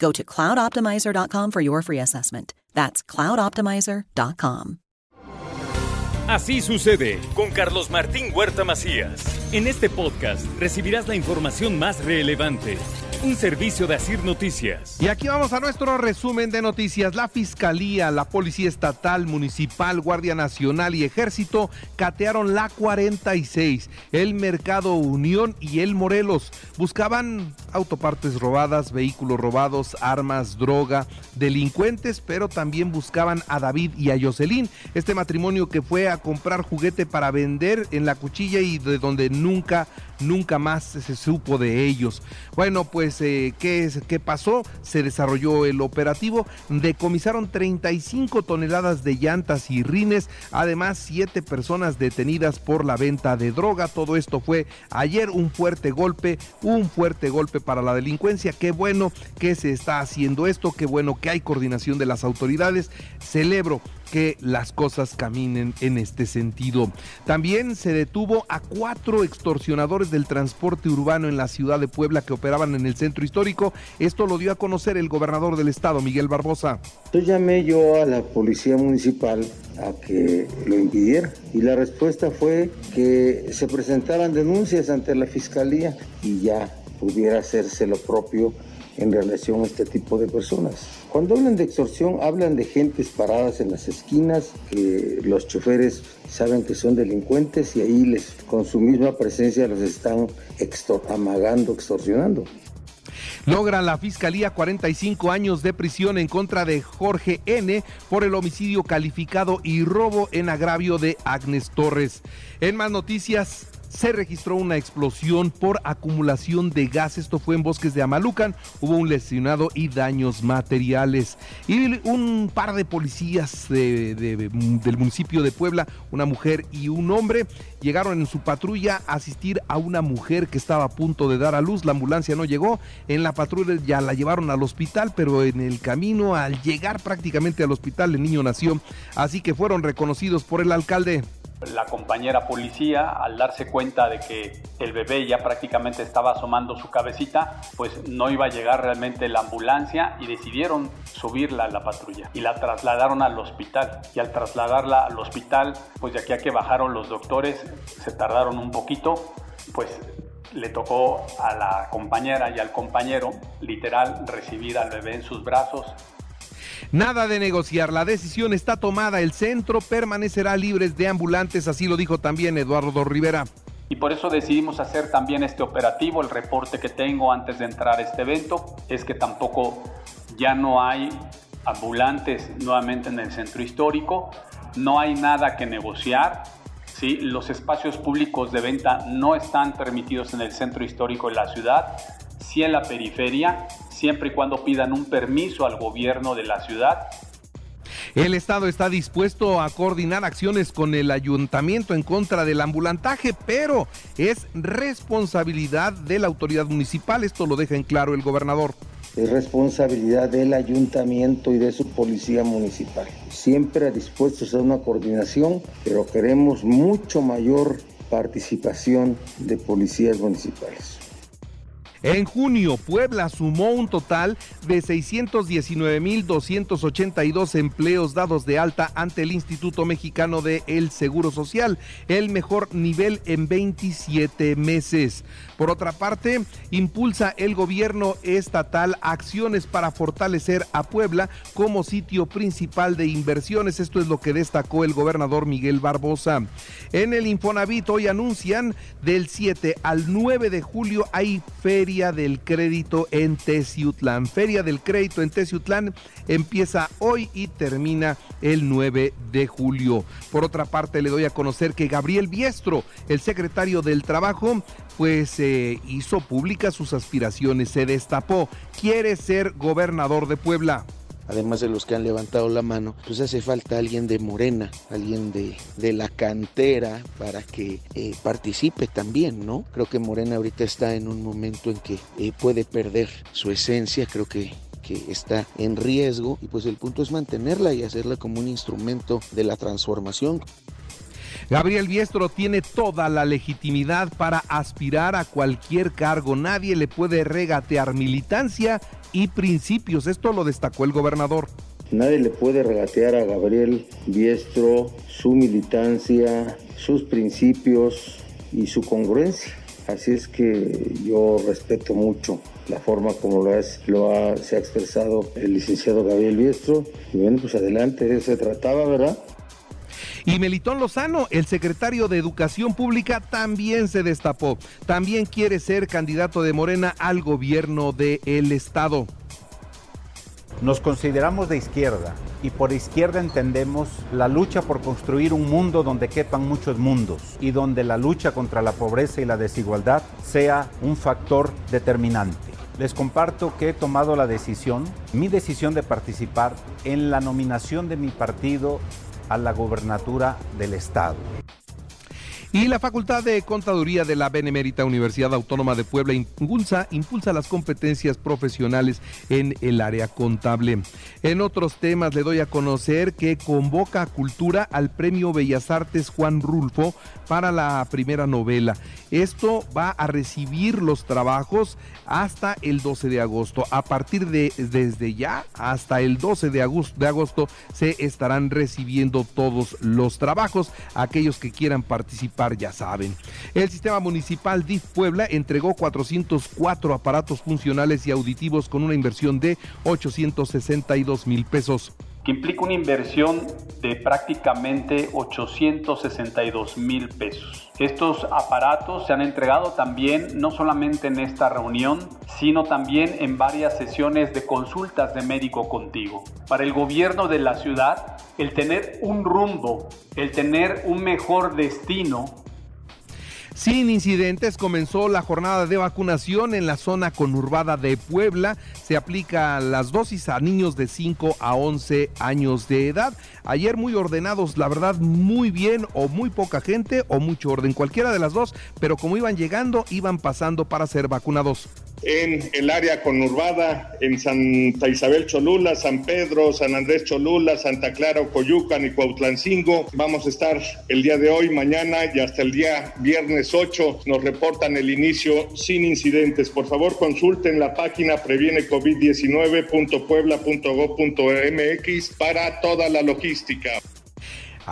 Go to cloudoptimizer.com for your free assessment. That's cloudoptimizer.com. Así sucede con Carlos Martín Huerta Macías. En este podcast recibirás la información más relevante. Un servicio de Asir Noticias. Y aquí vamos a nuestro resumen de noticias. La Fiscalía, la Policía Estatal, Municipal, Guardia Nacional y Ejército catearon la 46, el Mercado Unión y el Morelos. Buscaban autopartes robadas, vehículos robados, armas, droga, delincuentes, pero también buscaban a David y a Jocelyn, este matrimonio que fue a comprar juguete para vender en la cuchilla y de donde nunca nunca más se supo de ellos. Bueno, pues, eh, ¿qué, ¿qué pasó? Se desarrolló el operativo, decomisaron 35 toneladas de llantas y rines, además siete personas detenidas por la venta de droga. Todo esto fue ayer un fuerte golpe, un fuerte golpe para la delincuencia. Qué bueno que se está haciendo esto, qué bueno que hay coordinación de las autoridades. Celebro que las cosas caminen en este sentido. También se detuvo a cuatro extorsionadores del transporte urbano en la ciudad de Puebla que operaban en el centro histórico. Esto lo dio a conocer el gobernador del estado, Miguel Barbosa. Entonces llamé yo a la policía municipal a que lo impidiera y la respuesta fue que se presentaran denuncias ante la fiscalía y ya pudiera hacerse lo propio en relación a este tipo de personas. Cuando hablan de extorsión, hablan de gentes paradas en las esquinas, que los choferes saben que son delincuentes y ahí les, con su misma presencia los están amagando, extorsionando. Logra la Fiscalía 45 años de prisión en contra de Jorge N. por el homicidio calificado y robo en agravio de Agnes Torres. En más noticias, se registró una explosión por acumulación de gas. Esto fue en Bosques de Amalucan. Hubo un lesionado y daños materiales. Y un par de policías del municipio de Puebla, una mujer y un hombre, llegaron en su patrulla a asistir a una mujer que estaba a punto de dar a luz. La ambulancia no llegó. En la patrulla ya la llevaron al hospital, pero en el camino, al llegar prácticamente al hospital, el niño nació. Así que fueron reconocidos por el alcalde. La compañera policía, al darse cuenta de que el bebé ya prácticamente estaba asomando su cabecita, pues no iba a llegar realmente la ambulancia y decidieron subirla a la patrulla y la trasladaron al hospital. Y al trasladarla al hospital, pues de aquí a que bajaron los doctores, se tardaron un poquito, pues le tocó a la compañera y al compañero literal recibir al bebé en sus brazos Nada de negociar, la decisión está tomada, el centro permanecerá libre de ambulantes, así lo dijo también Eduardo Rivera. Y por eso decidimos hacer también este operativo. El reporte que tengo antes de entrar a este evento es que tampoco ya no hay ambulantes nuevamente en el centro histórico, no hay nada que negociar. ¿sí? Los espacios públicos de venta no están permitidos en el centro histórico de la ciudad, sí en la periferia siempre y cuando pidan un permiso al gobierno de la ciudad. El Estado está dispuesto a coordinar acciones con el ayuntamiento en contra del ambulantaje, pero es responsabilidad de la autoridad municipal. Esto lo deja en claro el gobernador. Es responsabilidad del ayuntamiento y de su policía municipal. Siempre dispuestos a una coordinación, pero queremos mucho mayor participación de policías municipales. En junio, Puebla sumó un total de 619.282 empleos dados de alta ante el Instituto Mexicano de el Seguro Social, el mejor nivel en 27 meses. Por otra parte, impulsa el gobierno estatal acciones para fortalecer a Puebla como sitio principal de inversiones. Esto es lo que destacó el gobernador Miguel Barbosa. En el Infonavit hoy anuncian del 7 al 9 de julio hay Feria del Crédito en Teciutlán. Feria del Crédito en Teciutlán empieza hoy y termina el 9 de julio. Por otra parte, le doy a conocer que Gabriel Biestro, el secretario del Trabajo, pues eh, hizo públicas sus aspiraciones, se destapó, quiere ser gobernador de Puebla además de los que han levantado la mano, pues hace falta alguien de Morena, alguien de, de la cantera para que eh, participe también, ¿no? Creo que Morena ahorita está en un momento en que eh, puede perder su esencia, creo que que está en riesgo y pues el punto es mantenerla y hacerla como un instrumento de la transformación. Gabriel Biestro tiene toda la legitimidad para aspirar a cualquier cargo. Nadie le puede regatear militancia y principios. Esto lo destacó el gobernador. Nadie le puede regatear a Gabriel Biestro su militancia, sus principios y su congruencia. Así es que yo respeto mucho la forma como lo, ha, se ha expresado el licenciado Gabriel Biestro. Y bueno, pues adelante, de eso se trataba, ¿verdad? Y Melitón Lozano, el secretario de Educación Pública, también se destapó. También quiere ser candidato de Morena al gobierno del el Estado. Nos consideramos de izquierda y por izquierda entendemos la lucha por construir un mundo donde quepan muchos mundos y donde la lucha contra la pobreza y la desigualdad sea un factor determinante. Les comparto que he tomado la decisión, mi decisión de participar en la nominación de mi partido a la gobernatura del estado. Y la Facultad de Contaduría de la Benemérita Universidad Autónoma de Puebla impulsa, impulsa las competencias profesionales en el área contable. En otros temas le doy a conocer que convoca a Cultura al Premio Bellas Artes Juan Rulfo para la primera novela. Esto va a recibir los trabajos hasta el 12 de agosto. A partir de desde ya hasta el 12 de de agosto se estarán recibiendo todos los trabajos. Aquellos que quieran participar ya saben. El sistema municipal DIF Puebla entregó 404 aparatos funcionales y auditivos con una inversión de 862 mil pesos implica una inversión de prácticamente 862 mil pesos. Estos aparatos se han entregado también no solamente en esta reunión, sino también en varias sesiones de consultas de médico contigo. Para el gobierno de la ciudad, el tener un rumbo, el tener un mejor destino, sin incidentes comenzó la jornada de vacunación en la zona conurbada de Puebla. Se aplica las dosis a niños de 5 a 11 años de edad. Ayer muy ordenados, la verdad, muy bien o muy poca gente o mucho orden, cualquiera de las dos, pero como iban llegando, iban pasando para ser vacunados en el área conurbada, en Santa Isabel Cholula, San Pedro, San Andrés Cholula, Santa Clara, Coyucan y Cuautlancingo. Vamos a estar el día de hoy, mañana y hasta el día viernes 8. Nos reportan el inicio sin incidentes. Por favor, consulten la página previenecovid19.puebla.gov.mx para toda la logística.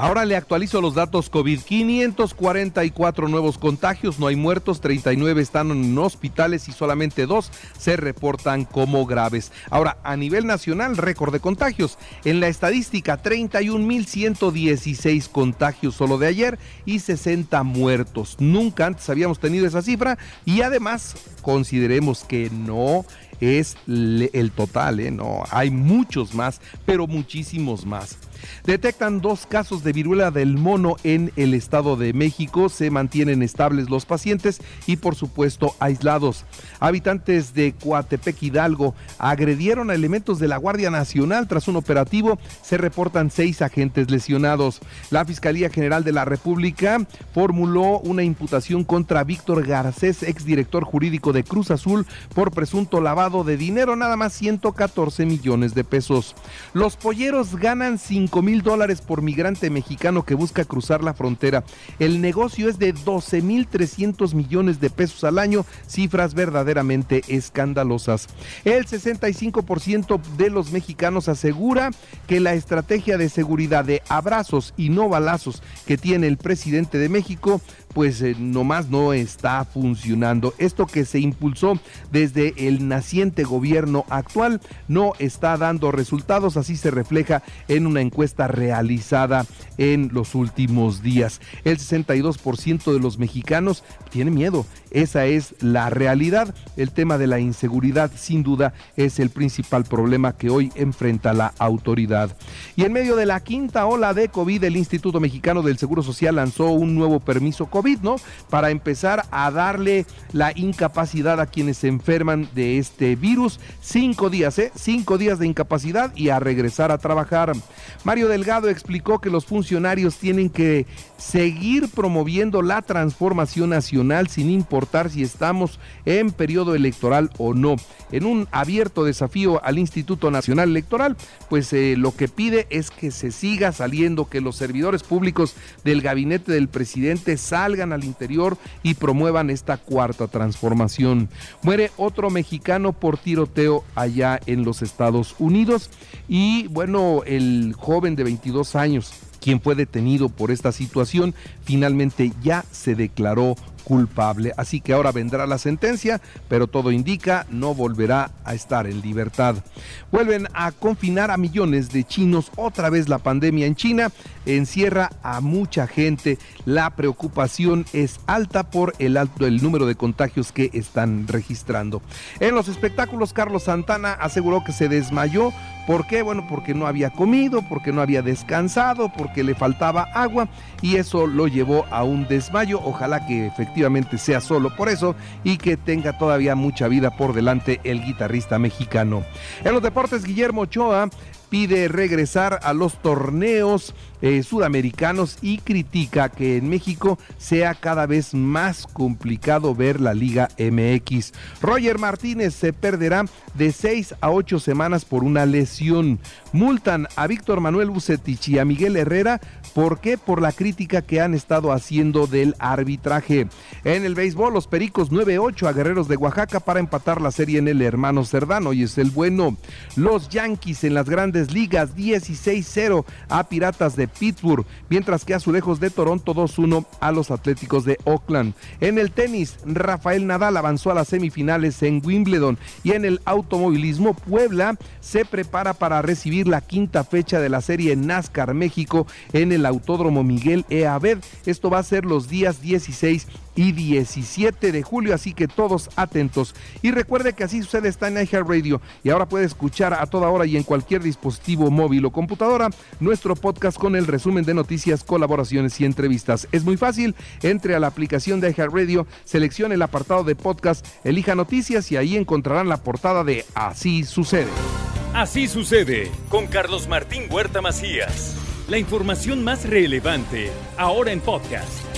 Ahora le actualizo los datos COVID. 544 nuevos contagios, no hay muertos, 39 están en hospitales y solamente dos se reportan como graves. Ahora, a nivel nacional, récord de contagios. En la estadística, 31.116 contagios solo de ayer y 60 muertos. Nunca antes habíamos tenido esa cifra y además consideremos que no es el total, ¿eh? no, hay muchos más, pero muchísimos más. Detectan dos casos de viruela del mono en el Estado de México. Se mantienen estables los pacientes y por supuesto aislados. Habitantes de Coatepec Hidalgo agredieron a elementos de la Guardia Nacional tras un operativo. Se reportan seis agentes lesionados. La Fiscalía General de la República formuló una imputación contra Víctor Garcés, exdirector jurídico de Cruz Azul, por presunto lavado de dinero, nada más 114 millones de pesos. Los polleros ganan 5 mil dólares por migrante mexicano que busca cruzar la frontera. El negocio es de 12 mil 300 millones de pesos al año, cifras verdaderamente escandalosas. El 65% de los mexicanos asegura que la estrategia de seguridad de abrazos y no balazos que tiene el presidente de México pues eh, nomás no está funcionando. Esto que se impulsó desde el naciente gobierno actual no está dando resultados, así se refleja en una encuesta realizada en los últimos días. El 62% de los mexicanos tiene miedo, esa es la realidad. El tema de la inseguridad sin duda es el principal problema que hoy enfrenta la autoridad. Y en medio de la quinta ola de COVID, el Instituto Mexicano del Seguro Social lanzó un nuevo permiso COVID, ¿no? Para empezar a darle la incapacidad a quienes se enferman de este virus. Cinco días, ¿eh? Cinco días de incapacidad y a regresar a trabajar. Mario Delgado explicó que los funcionarios tienen que seguir promoviendo la transformación nacional sin importar si estamos en periodo electoral o no. En un abierto desafío al Instituto Nacional Electoral, pues eh, lo que pide es que se siga saliendo, que los servidores públicos del gabinete del presidente salgan al interior y promuevan esta cuarta transformación. Muere otro mexicano por tiroteo allá en los Estados Unidos y bueno, el joven de 22 años quien fue detenido por esta situación, finalmente ya se declaró culpable. Así que ahora vendrá la sentencia, pero todo indica no volverá a estar en libertad. Vuelven a confinar a millones de chinos. Otra vez la pandemia en China encierra a mucha gente. La preocupación es alta por el alto el número de contagios que están registrando. En los espectáculos, Carlos Santana aseguró que se desmayó ¿Por qué? Bueno, porque no había comido, porque no había descansado, porque le faltaba agua y eso lo llevó a un desmayo. Ojalá que efectivamente sea solo por eso y que tenga todavía mucha vida por delante el guitarrista mexicano. En los deportes, Guillermo Ochoa pide regresar a los torneos eh, sudamericanos y critica que en México sea cada vez más complicado ver la Liga MX. Roger Martínez se perderá de seis a ocho semanas por una lesión. Multan a Víctor Manuel Bucetich y a Miguel Herrera. ¿Por qué? Por la crítica que han estado haciendo del arbitraje. En el béisbol, los Pericos 9-8 a Guerreros de Oaxaca para empatar la serie en el hermano Cerdano y es el bueno. Los Yankees en las grandes ligas 16-0 a Piratas de Pittsburgh, mientras que Azulejos de Toronto 2-1 a los Atléticos de Oakland. En el tenis, Rafael Nadal avanzó a las semifinales en Wimbledon y en el automovilismo, Puebla se prepara para recibir la quinta fecha de la serie NASCAR México en el Autódromo Miguel E. Abed. Esto va a ser los días 16 y 17 de julio, así que todos atentos. Y recuerde que así sucede está en Radio y ahora puede escuchar a toda hora y en cualquier dispositivo móvil o computadora nuestro podcast con el resumen de noticias, colaboraciones y entrevistas. Es muy fácil, entre a la aplicación de Radio, seleccione el apartado de podcast, elija noticias y ahí encontrarán la portada de Así sucede. Así sucede con Carlos Martín Huerta Macías. La información más relevante ahora en podcast.